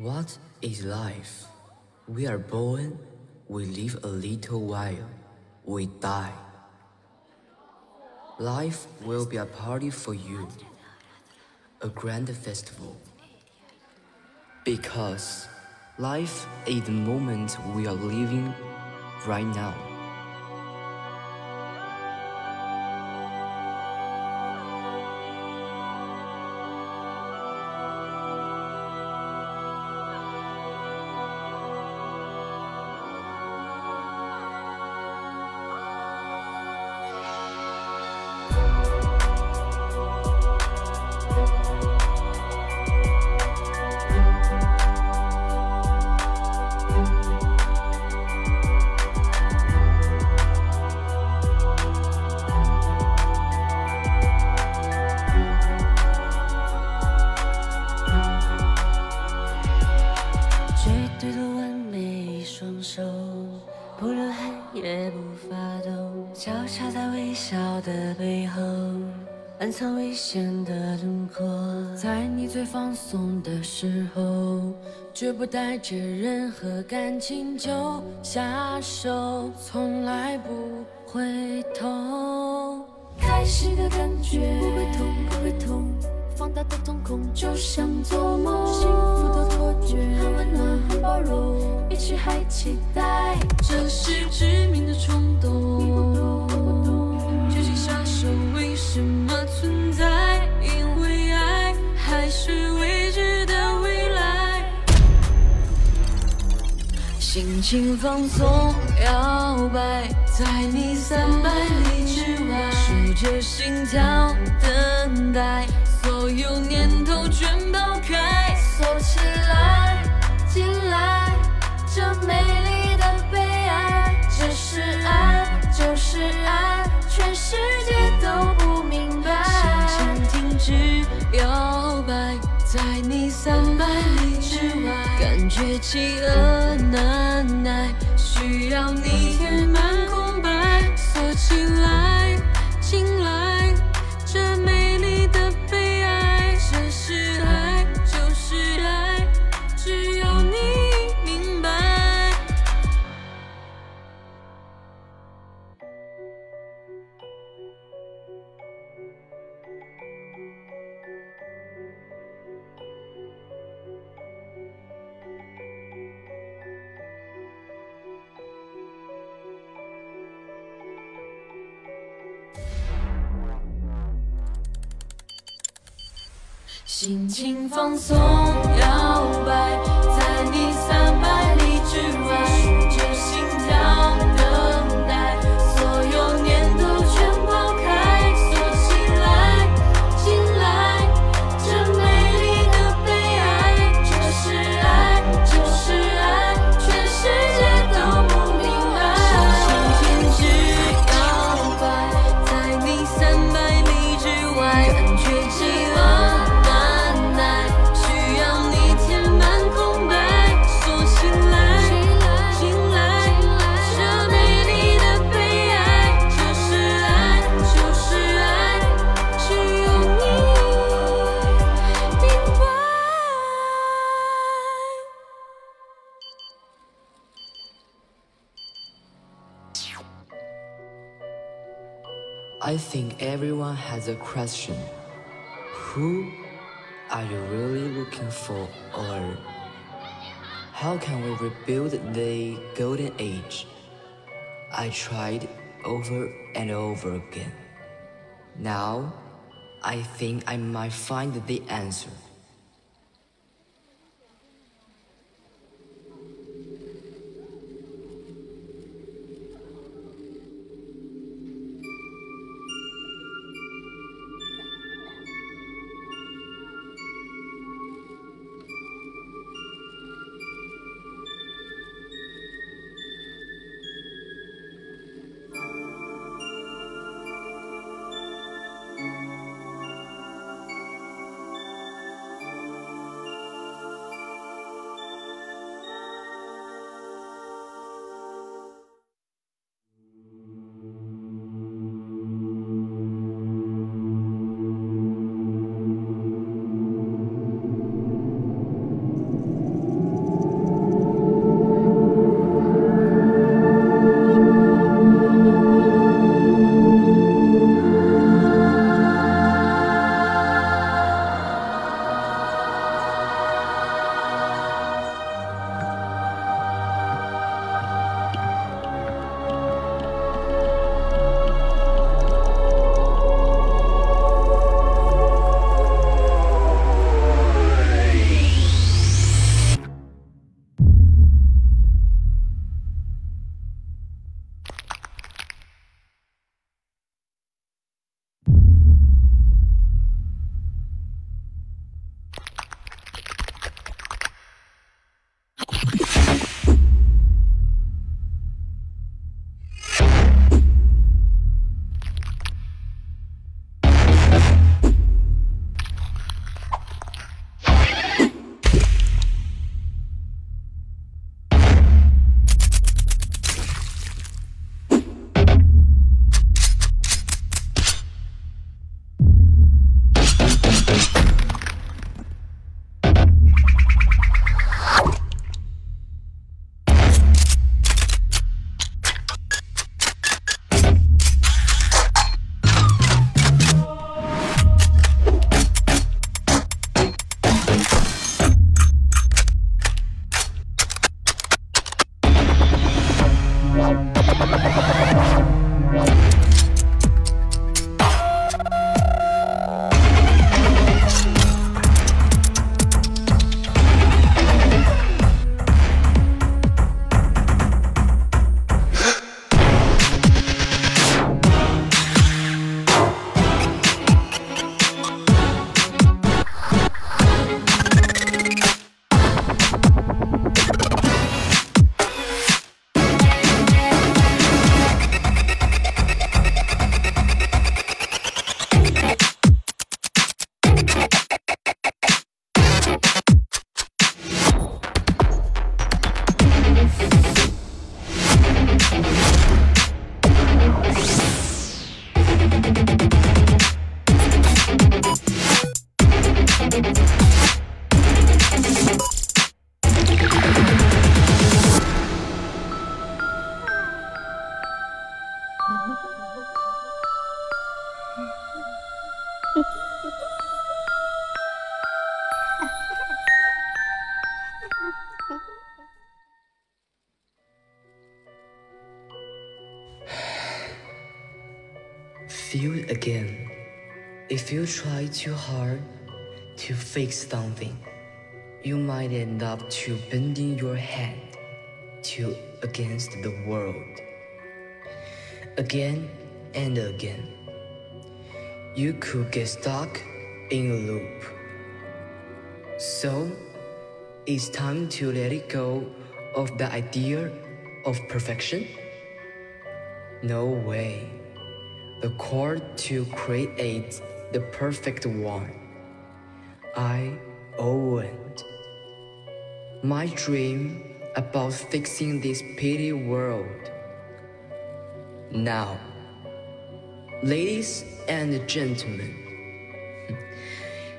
What is life? We are born, we live a little while, we die. Life will be a party for you, a grand festival. Because life is the moment we are living right now. 手不流汗也不发抖，交叉在微笑的背后，暗藏危险的轮廓。在你最放松的时候，绝不带着任何感情就下手，从来不回头。开始的感觉不会痛，放大的瞳孔就像做梦，幸福的错觉，很温暖，很包容，一起还期待，这是致命的冲动。究竟杀手为什么存在？因为爱还是心情放松，摇摆在你三百里之外，数着心跳，等待所有念头全抛开，锁起来，进来，这美丽的悲哀，这是爱，就是爱，全世界都不明白。心情停止摇摆，在你三百，却饥饿难耐，需要你填满空白，锁起来，心情放松，摇摆。I think everyone has a question. Who are you really looking for or how can we rebuild the golden age? I tried over and over again. Now, I think I might find the answer. You again. If you try too hard to fix something, you might end up to bending your head to against the world. Again and again. You could get stuck in a loop. So, it's time to let it go of the idea of perfection? No way. The chord to create the perfect one. I owned. My dream about fixing this petty world. Now, ladies and gentlemen,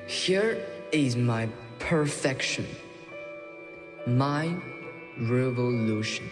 here is my perfection, my revolution.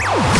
Oh,